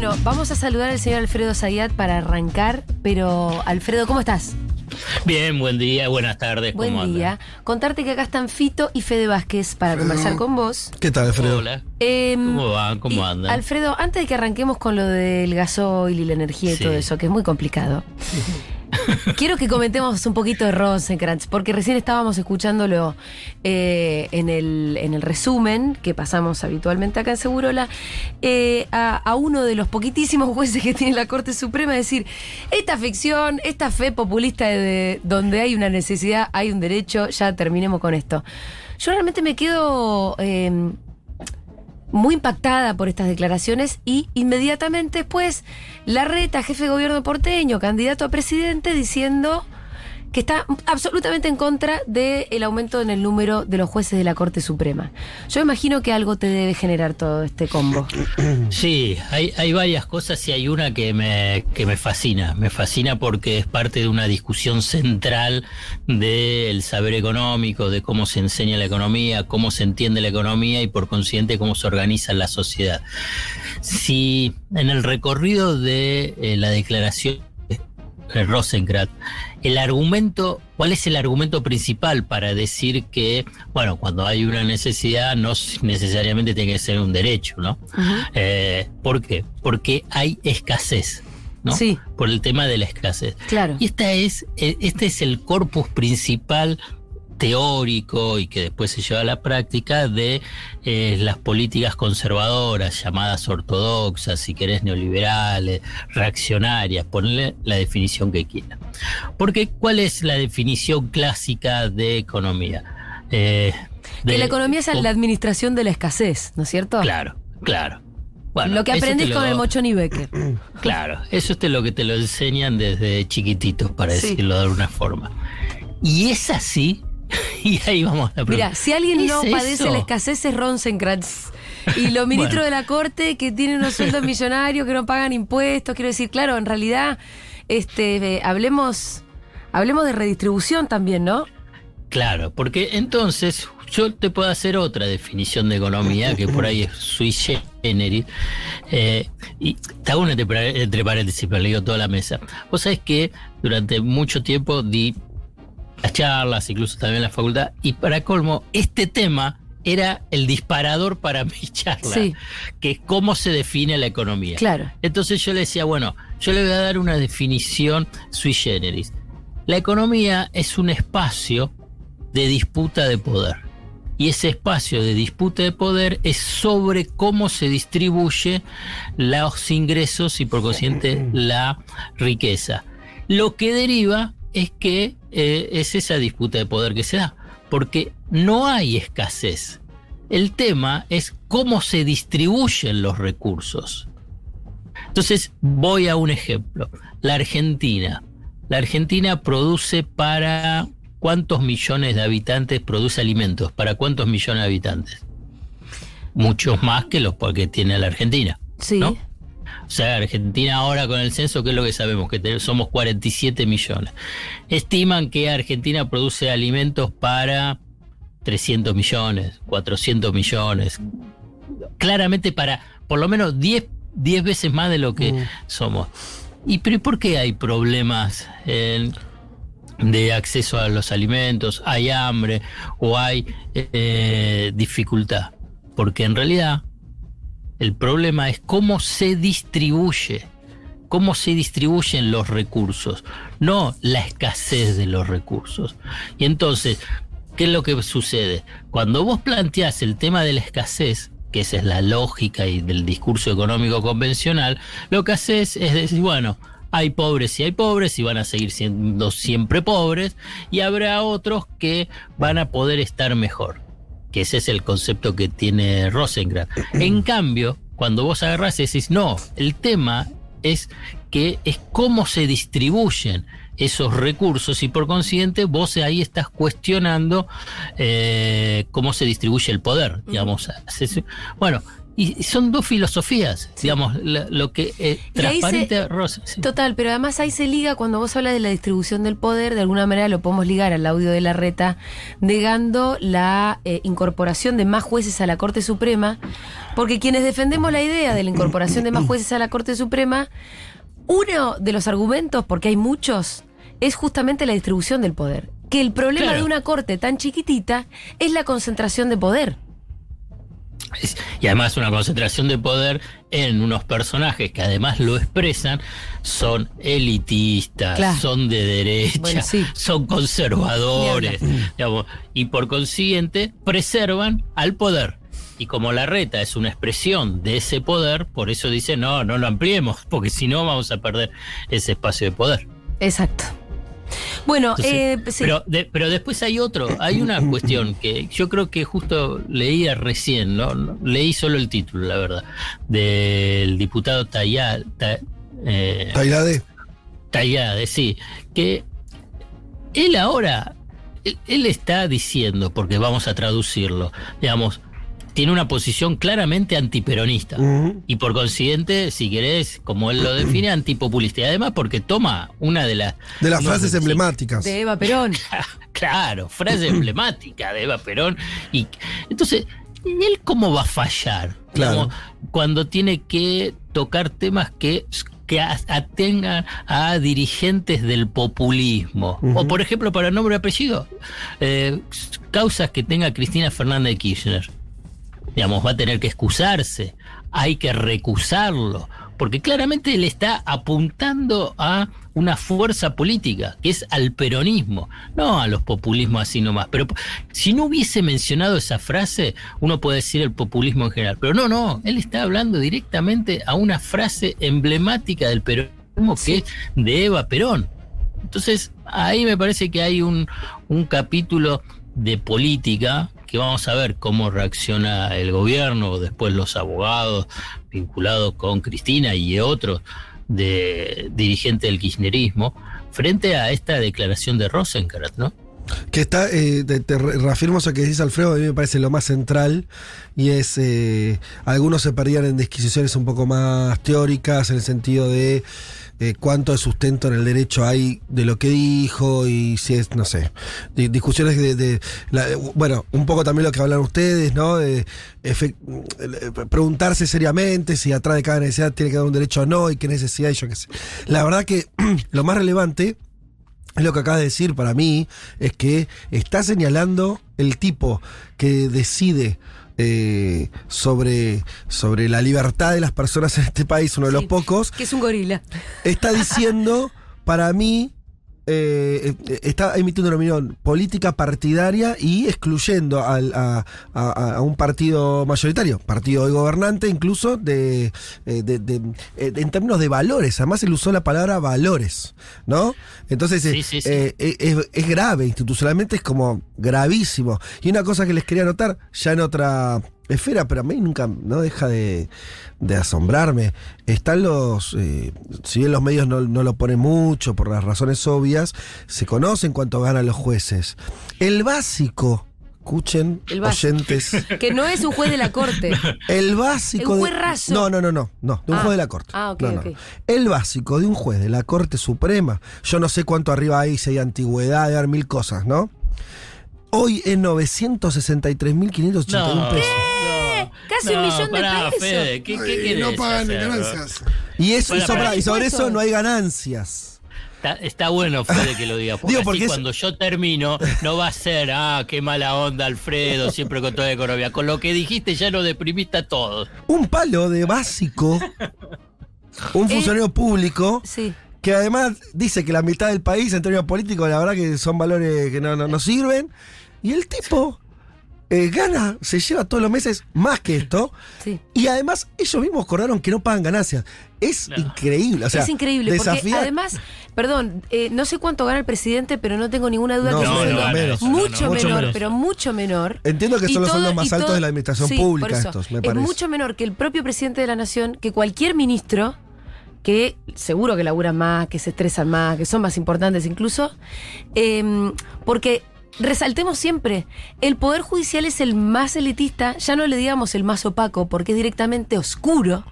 Bueno, vamos a saludar al señor Alfredo Zayat para arrancar, pero Alfredo, ¿cómo estás? Bien, buen día, buenas tardes. Buen ¿cómo día. Contarte que acá están Fito y Fede Vázquez para conversar con vos. ¿Qué tal, Alfredo? Hola. Em, ¿Cómo van? ¿Cómo andan? Alfredo, antes de que arranquemos con lo del gasoil y la energía y Sí. todo eso, que es muy complicado, quiero que comentemos un poquito de Rosenkrantz, porque recién estábamos escuchándolo eh, en, el, en el resumen que pasamos habitualmente acá en Segurola, eh, a, uno de los poquitísimos jueces que tiene la Corte Suprema decir, esta ficción, esta fe populista de, de donde hay una necesidad, hay un derecho, ya terminemos con esto. Yo realmente me quedo... eh, muy impactada por estas declaraciones y inmediatamente después Larreta, jefe de gobierno porteño, candidato a presidente, diciendo que está absolutamente en contra del aumento en el número de los jueces de la Corte Suprema. Yo imagino que algo te debe generar todo este combo. Sí, hay, hay varias cosas y hay una que me, que me fascina. Me fascina porque es parte de una discusión central del saber económico, de cómo se enseña la economía, cómo se entiende la economía y por consiguiente cómo se organiza la sociedad. Si en el recorrido de eh, la declaración de Rosenkrantz, el argumento, ¿cuál es el argumento principal para decir que, bueno, cuando hay una necesidad no necesariamente tiene que ser un derecho, ¿no? Eh, ¿Por qué? Porque hay escasez, ¿no? Sí. Por el tema de la escasez. Claro. Y esta es, eh, este es el corpus principal teórico y que después se lleva a la práctica de eh, las políticas conservadoras, llamadas ortodoxas, si querés neoliberales, reaccionarias, ponle la definición que quieran. Porque, ¿cuál es la definición clásica de economía? Eh, que la economía es la administración de la escasez, ¿no es cierto? Claro, claro. Bueno, lo que lo- con el Mochón y Becker. Claro, eso es lo que te lo enseñan desde chiquititos, para Sí. decirlo de alguna forma. Y es así, y ahí vamos a la pregunta. Mira, si alguien no ¿Es padece eso? la escasez es Rosenkrantz. Y los ministros Bueno. de la corte que tienen unos sueldos millonarios, que no pagan impuestos, quiero decir, claro, en realidad, este, eh, hablemos, hablemos de redistribución también, ¿no? Claro, porque entonces yo te puedo hacer otra definición de economía que por ahí es sui generis. eh, y te hago una entre paréntesis, pero le digo toda la mesa. Vos sabés que durante mucho tiempo di las charlas, incluso también en la facultad, y para colmo, este tema era el disparador para mi charla, Sí. que es cómo se define la economía. Claro. Entonces yo le decía, bueno, yo le voy a dar una definición sui generis. La economía es un espacio de disputa de poder. Y ese espacio de disputa de poder es sobre cómo se distribuye los ingresos y por consiguiente la riqueza. Lo que deriva es que eh, es esa disputa de poder que se da, porque no hay escasez. El tema es cómo se distribuyen los recursos. Entonces, voy a un ejemplo. La Argentina. La Argentina produce para cuántos millones de habitantes produce alimentos. ¿Para cuántos millones de habitantes? Muchos más que los que tiene la Argentina. Sí. ¿no? O sea, Argentina ahora con el censo, ¿qué es lo que sabemos? Que somos 47 millones. Estiman que Argentina produce alimentos para 300 millones, 400 millones. Claramente para por lo menos 10, 10 veces más de lo que Mm. somos. ¿Y pero ¿y por qué hay problemas de acceso a los alimentos? ¿Hay hambre o hay eh, dificultad? Porque en realidad el problema es cómo se distribuye, cómo se distribuyen los recursos, no la escasez de los recursos. Y entonces, ¿qué es lo que sucede? Cuando vos planteás el tema de la escasez, que esa es la lógica y del discurso económico convencional, lo que haces es decir, bueno, hay pobres y hay pobres y van a seguir siendo siempre pobres y habrá otros que van a poder estar mejor que ese es el concepto que tiene Rosenkrantz. En cambio, cuando vos agarrás y decís, no, el tema es que es cómo se distribuyen esos recursos y por consiguiente vos ahí estás cuestionando eh, cómo se distribuye el poder, digamos. Bueno, y son dos filosofías, digamos, lo, lo que eh, transparente se- Rosa. sí. Total, pero además ahí se liga cuando vos hablas de la distribución del poder, de alguna manera lo podemos ligar al audio de la reta, negando la eh, incorporación de más jueces a la Corte Suprema, porque quienes defendemos la idea de la incorporación de más jueces a la Corte Suprema, uno de los argumentos, porque hay muchos, es justamente la distribución del poder. Que el problema Claro. de una corte tan chiquitita es la concentración de poder. Y además una concentración de poder en unos personajes que además lo expresan, son elitistas, Claro. son de derecha, Bueno, sí. son conservadores, digamos, y por consiguiente preservan al poder. Y como la reta es una expresión de ese poder, por eso dice no, no lo ampliemos, porque si no vamos a perder ese espacio de poder. Exacto. Bueno, Entonces, eh, sí. pero, de- pero después hay otro, hay una cuestión que yo creo que justo leía recién, ¿no? Leí solo el título, la verdad, del diputado Tayá- Ta- eh, Tailade. Tayade, sí, que él ahora, él, él está diciendo, porque vamos a traducirlo, digamos, tiene una posición claramente antiperonista. Y por consiguiente, si querés, como él lo define, antipopulista. Y además porque toma una de las... De las no, frases emblemáticas. de Eva Perón. Claro, frase emblemática de Eva Perón. Y entonces, ¿él cómo va a fallar? Claro. Cuando tiene que tocar temas que, que atengan a dirigentes del populismo. O, por ejemplo, para nombre y apellido, eh, causas que tenga Cristina Fernández de Kirchner. Digamos, va a tener que excusarse, hay que recusarlo, porque claramente le está apuntando a una fuerza política, que es al peronismo, no a los populismos así nomás. Pero si no hubiese mencionado esa frase, uno puede decir el populismo en general. Pero no, no, él está hablando directamente a una frase emblemática del peronismo que es de Eva Perón. Entonces, ahí me parece que hay un, un capítulo de política que vamos a ver cómo reacciona el gobierno, después los abogados vinculados con Cristina y otros de dirigentes del kirchnerismo, frente a esta declaración de Rosenkrantz, ¿no? Que está, eh, te, te re- reafirmo eso que dice Alfredo, a mí me parece lo más central, y es, eh, algunos se perdían en disquisiciones un poco más teóricas, en el sentido de cuánto de sustento en el derecho hay de lo que dijo, y si es, no sé, di- discusiones de, de la- bueno, un poco también lo que hablan ustedes, ¿no? De preguntarse seriamente si atrás de cada necesidad tiene que dar un derecho o no, y qué necesidad, y yo qué sé. La verdad que lo más relevante es lo que acabas de decir para mí, es que está señalando el tipo que decide eh, sobre, sobre la libertad de las personas en este país, uno de los pocos, Que es un gorila. está diciendo para mí, eh, eh, está emitiendo una opinión política partidaria y excluyendo al- a, a- a un partido mayoritario, partido hoy gobernante, incluso de, eh, de- de- eh, en términos de valores. Además, él usó la palabra valores, ¿no? Entonces, eh, Sí, sí, sí. eh, eh, es, es grave, institucionalmente es como gravísimo. Y una cosa que les quería anotar, ya en otra esfera, pero a mí nunca no deja de, de asombrarme. Están los, eh, si bien los medios no, no lo ponen mucho por las razones obvias, se conocen cuánto ganan los jueces. El básico, escuchen, El oyentes. Que no es un juez de la corte. El básico. Un de- juez raso. No, no, no, no, no, de un Ah. juez de la Corte. Ah, ok, No, no. ok. El básico de un juez de la Corte Suprema. Yo no sé cuánto arriba hay, si hay antigüedad, de dar mil cosas, ¿no? Hoy es 963.581 No. pesos. Casi un millón de pará, pesos. Fede, ¿qué, qué Ay, no pagan hacer, no? ganancias. Y, eso, y, Bueno, sobra- pero- y sobre eso no hay ganancias. Está, está bueno, Fede, que lo diga. Porque, Digo, así porque es- cuando yo termino, no va a ser, ah, qué mala onda, Alfredo, siempre con toda la economía. Con lo que dijiste ya lo deprimiste a todos. Un palo de básico, un Eh, funcionario público, Sí. Que además dice que la mitad del país en términos políticos, la verdad que son valores que no, no, no sirven. Y el tipo eh, gana, se lleva todos los meses más que esto. Sí. Y además ellos mismos acordaron que no pagan ganancias. Es No. increíble. O sea, es increíble, porque desafiar- además, perdón, eh, no sé cuánto gana el presidente, pero no tengo ninguna duda No, que no, es menos. mucho, mucho menor, menos. pero mucho menor. Entiendo que Y son los sueldos más altos todo- de la administración sí, pública por eso. estos, me Es parece. mucho menor que el propio presidente de la nación, que cualquier ministro, que seguro que laburan más, que se estresan más, que son más importantes incluso, eh, porque resaltemos siempre, el Poder Judicial es el más elitista, ya no le digamos el más opaco, porque es directamente oscuro,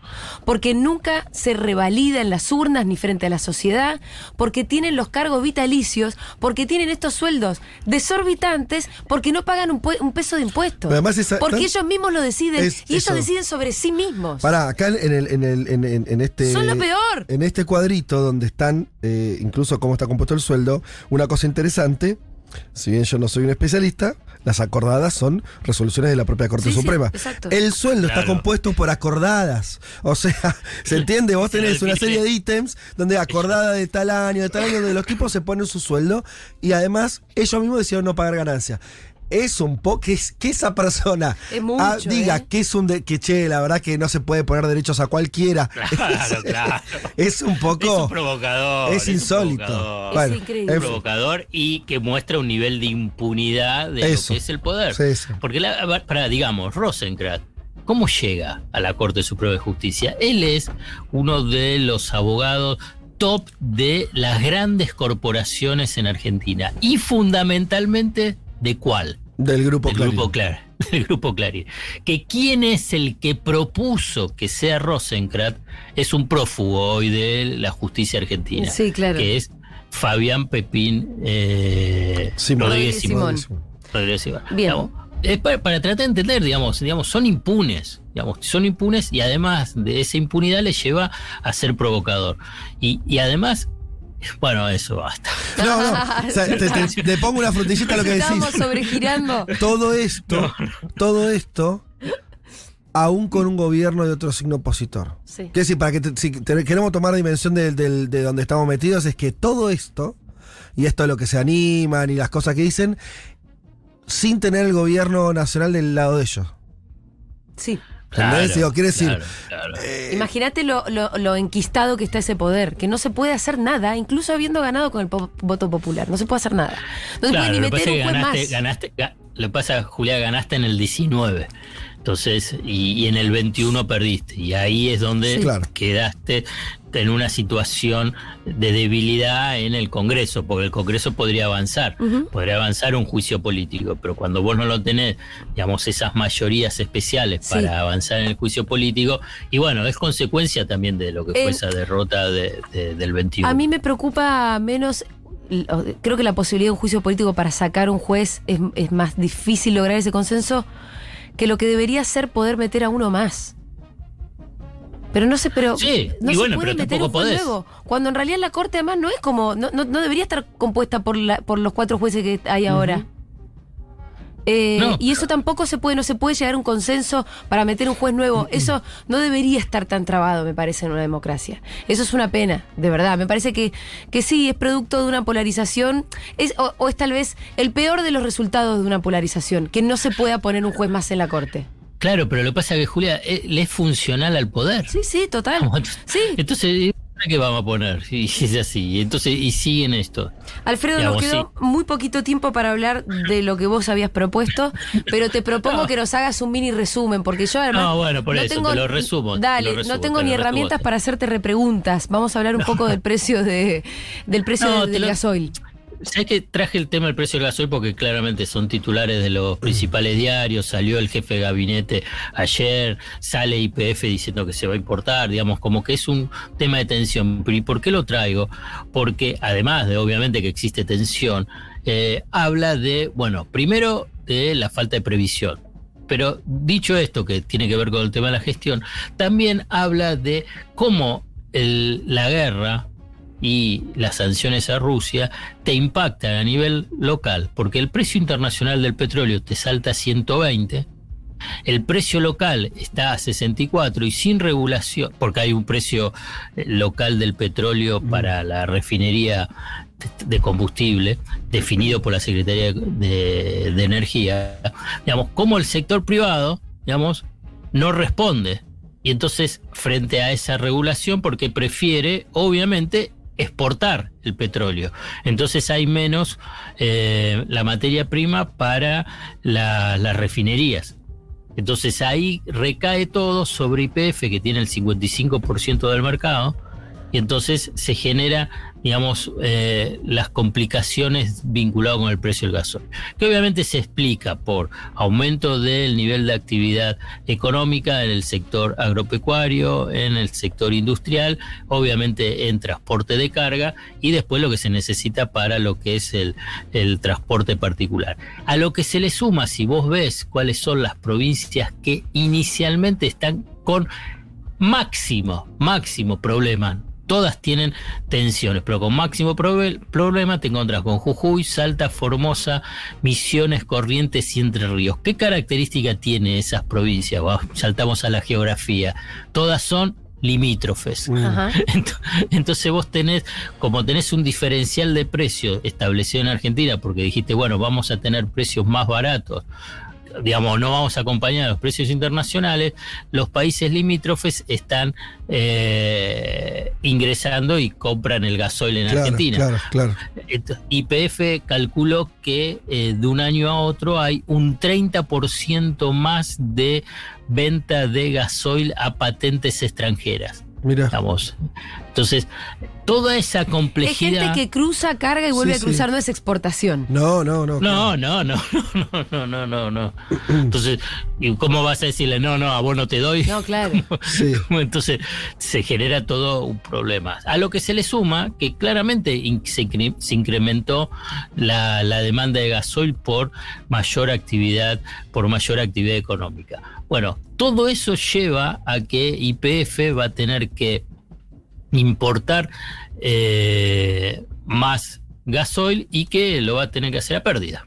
porque nunca se revalida en las urnas ni frente a la sociedad, porque tienen los cargos vitalicios, porque tienen estos sueldos desorbitantes, porque no pagan un, un peso de impuestos. Además, esa- porque tan- ellos mismos lo deciden Es y ellos deciden sobre sí mismos. Pará, acá en, el, en, el, en, en- en este. Son lo peor. En este cuadrito donde están, eh, incluso cómo está compuesto el sueldo, una cosa interesante, si bien yo no soy un especialista, las acordadas son resoluciones de la propia Corte Sí, sí, Suprema. exacto. El sueldo está compuesto por acordadas. O sea, ¿se entiende? Vos tenés una serie de ítems donde acordada de tal año, de tal año, donde los tipos se ponen su sueldo y además ellos mismos decidieron no pagar ganancia. Es un poco que, es- que esa persona Es mucho, ah, diga ¿eh? que es un de- que che, la verdad que no se puede poner derechos a cualquiera. Claro, claro. Es un Es poco. un provocador. es un insólito. provocador. Bueno, Es increíble. en un fin. provocador y que muestra un nivel de impunidad de Eso. lo que es el poder. Sí, sí. Porque, la, para, digamos, Rosenkrantz, ¿cómo llega a la Corte Suprema de Justicia? Él es uno de los abogados top de las grandes corporaciones en Argentina. Y fundamentalmente, ¿de cuál? Del grupo del Clarín. grupo Clar, del grupo Clarín. Que quién es el que propuso que sea Rosenkrantz es un prófugo hoy de la justicia argentina. Sí, claro. Que es Fabián Pepín eh, Simón. Rodríguez Rodríguez Simón. Rodríguez Simón. Bien. Digamos, es para, para tratar de entender, digamos, digamos, son impunes, digamos, son impunes y además de esa impunidad les lleva a ser provocador. Y, y además, bueno, eso basta. No, no. o sea, te, te- te pongo una frutillita a lo que decís. Estamos sobregirando. Todo esto, todo esto, aún con un gobierno de otro signo opositor. Sí. Quiero decir, para que te- si te- queremos tomar dimensión del- de donde estamos metidos, es que todo esto, y esto es lo que se animan y las cosas que dicen, sin tener el gobierno nacional del lado de ellos. Sí. ¿Entendés? Digo, quiere decir, claro, claro. Eh, Imagínate lo, lo- lo enquistado que está ese poder, que no se puede hacer nada, incluso habiendo ganado con el po- voto popular. No se puede hacer nada. No se Claro, puede ni lo que pasa meter un juez ganaste, más. ganaste, ga- lo que pasa, Julia, ganaste en el 19. Entonces, y, y en el 21 perdiste. Y ahí es donde Sí. Claro. quedaste en una situación de debilidad en el Congreso, porque el Congreso podría avanzar, podría avanzar un juicio político, pero cuando vos no lo tenés, digamos, esas mayorías especiales Sí. para avanzar en el juicio político, y bueno, es consecuencia también de lo que fue esa derrota de- de- del 21. A mí me preocupa menos. Creo que la posibilidad de un juicio político para sacar un juez es, es más difícil lograr ese consenso que lo que debería ser poder meter a uno más. Pero no sé, pero Sí, no y se bueno, puede pero meter tampoco un juez podés. nuevo. Cuando en realidad la corte además no es como, no, no, no debería estar compuesta por la, por los cuatro jueces que hay ahora. Eh, No. y eso tampoco se puede, no se puede llegar a un consenso para meter un juez nuevo. Eso no debería estar tan trabado, me parece, en una democracia. Eso es una pena, de verdad. Me parece que, que sí, es producto de una polarización, es, o, o es tal vez el peor de los resultados de una polarización, que no se pueda poner un juez más en la corte. Claro, pero lo que pasa es que Julia eh, le es funcional al poder. Sí, sí, total. Entonces- Sí. Entonces, ¿para qué vamos a poner? Y es así. Entonces, y siguen esto. Alfredo, Digamos, nos quedó muy poquito tiempo para hablar de lo que vos habías propuesto, pero te propongo No. que nos hagas un mini resumen, porque yo además. No, bueno, por eso, te lo resumo, Dale, lo resumo, no tengo te ni herramientas resumo. para hacerte repreguntas. Vamos a hablar un poco del precio de del precio No, del, te del lo- gasoil. ¿Sabes que traje el tema del precio del gasoil? Porque claramente son titulares de los principales diarios. Salió el jefe de gabinete ayer, sale IPF diciendo que se va a importar. Digamos, como que es un tema de tensión. ¿Pero ¿Y por qué lo traigo? Porque además de obviamente que existe tensión, eh, habla de, bueno, primero de la falta de previsión. Pero dicho esto, que tiene que ver con el tema de la gestión, también habla de cómo la guerra y las sanciones a Rusia te impactan a nivel local, porque el precio internacional del petróleo te salta a 120, el precio local está a 64 y sin regulación, porque hay un precio eh, local del petróleo para la refinería de- de combustible definido por la Secretaría de, de Energía, digamos, como el sector privado, digamos, no responde. Y entonces, frente a esa regulación, porque prefiere, obviamente, exportar el petróleo. Entonces hay menos eh, la materia prima para la- las refinerías. Entonces ahí recae todo sobre IPF, que tiene el 55% del mercado, y entonces se genera digamos, eh, las complicaciones vinculadas con el precio del gasoil, que obviamente se explica por aumento del nivel de actividad económica en el sector agropecuario, en el sector industrial, obviamente en transporte de carga y después lo que se necesita para lo que es el, el transporte particular. A lo que se le suma, si vos ves cuáles son las provincias que inicialmente están con máximo, máximo problema. Todas tienen tensiones, pero con máximo problema te encuentras con Jujuy, Salta, Formosa, Misiones, Corrientes y Entre Ríos. ¿Qué característica tiene esas provincias? saltamos a la geografía. Todas son limítrofes. Entonces vos tenés, como tenés un diferencial de precio establecido en Argentina, porque dijiste, bueno, vamos a tener precios más baratos digamos, no vamos a acompañar los precios internacionales, los países limítrofes están eh, ingresando y compran el gasoil en Argentina. Claro, claro. IPF calculó que eh, de un año a otro hay un 30% más de venta de gasoil a patentes extranjeras. Mira. Entonces, toda esa complejidad. Hay gente que cruza, carga y vuelve a cruzar, no es exportación. No, no, no. No, no, no, no, no, no, no, Entonces, ¿cómo vas a decirle no, no, a vos no te doy? No, claro. Entonces, se genera todo un problema. A lo que se le suma que claramente se, incrementó la, la demanda de gasoil por mayor actividad, por mayor actividad económica. Bueno, todo eso lleva a que IPF va a tener que importar eh, más gasoil y que lo va a tener que hacer a pérdida.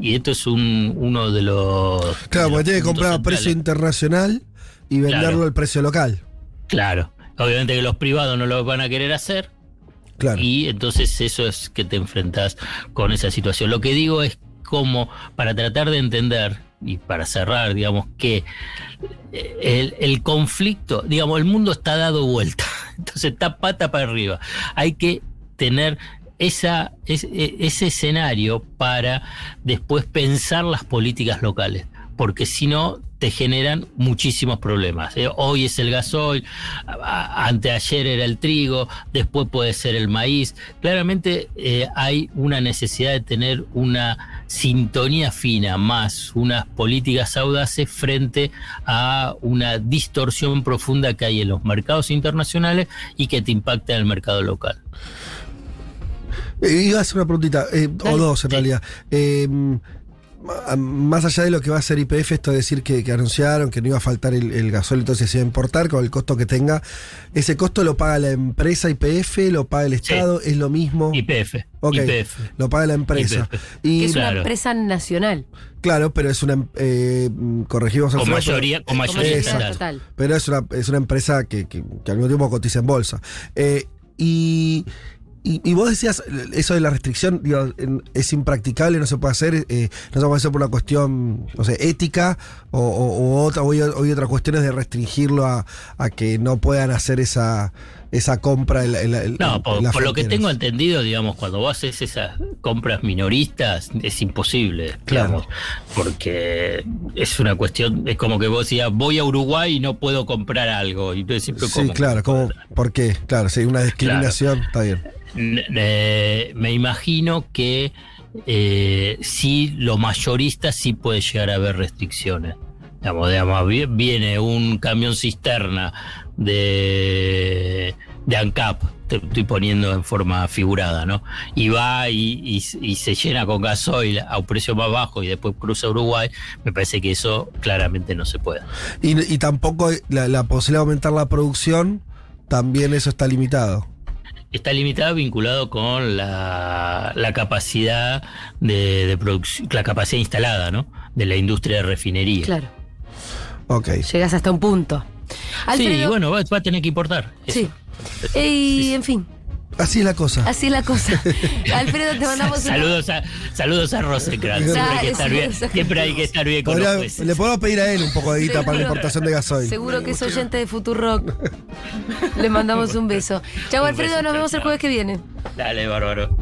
Y esto es un, uno de los... Claro, porque tiene que comprar a precio internacional y venderlo al precio local. Claro, obviamente que los privados no lo van a querer hacer. Claro. Y entonces eso es que te enfrentas con esa situación. Lo que digo es como para tratar de entender y para cerrar, digamos, que eh, el, conflicto, digamos, el mundo está dado vuelta, entonces está pata para arriba. Hay que tener esa, e, ese escenario para después pensar las políticas locales, porque si no te generan muchísimos problemas. ¿eh? Hoy es el gasoil, anteayer era el trigo, después puede ser el maíz. Claramente eh, hay una necesidad de tener una sintonía fina más unas políticas audaces frente a una distorsión profunda que hay en los mercados internacionales y que te impacta en el mercado local. Eh, iba a hacer una preguntita, o dos en realidad más allá de lo que va a hacer IPF, esto de decir que, anunciaron que no iba a faltar el, el gasol, entonces se iba a importar con el costo que tenga, ¿ese costo lo paga la empresa IPF, lo paga el Estado, es lo mismo? IPF. lo paga la empresa. Y, es una empresa nacional. Claro, pero es una, eh, corregimos con mayoría, con mayoría total. Pero es una, es una empresa que, que, al mismo tiempo cotiza en bolsa. Eh, y y, vos decías, eso de la restricción, es impracticable, no se puede hacer, eh, no se puede hacer por una cuestión, no sé, ética o, otra, o hay, otras cuestiones de restringirlo a, que no puedan hacer esa, esa compra. En, no, por, lo que tengo entendido, digamos, cuando vos haces esas compras minoristas, es imposible, digamos, porque es una cuestión, es como que vos decías, voy a Uruguay y no puedo comprar algo. Y sí, claro, como, ¿por qué? Claro, sí, una discriminación, está bien me imagino que eh, sí, lo mayorista sí puede llegar a haber restricciones. Digamos, viene un camión cisterna de, de ANCAP, te estoy poniendo en forma figurada, ¿no? Y va y, se llena con gasoil a un precio más bajo y después cruza Uruguay, me parece que eso claramente no se puede. Y, tampoco la, la posibilidad de aumentar la producción, también eso está limitado está limitado vinculado con la, capacidad de, producción, la capacidad instalada, ¿no? De la industria de refinería. Claro. Ok. Llegas hasta un punto. sí, bueno, va, a tener que importar. Sí. Y, en fin, Así es la cosa. Así es la cosa. Alfredo, te mandamos saludos a Saludos a Rosencrantz. Siempre, hay que estar bien, siempre hay que estar bien con los Le podemos pedir a él un poco de guita para la importación de gasoil. Seguro que es oyente de Futurock. Le mandamos un beso. Chau, Alfredo, nos vemos el jueves que viene. Dale, bárbaro.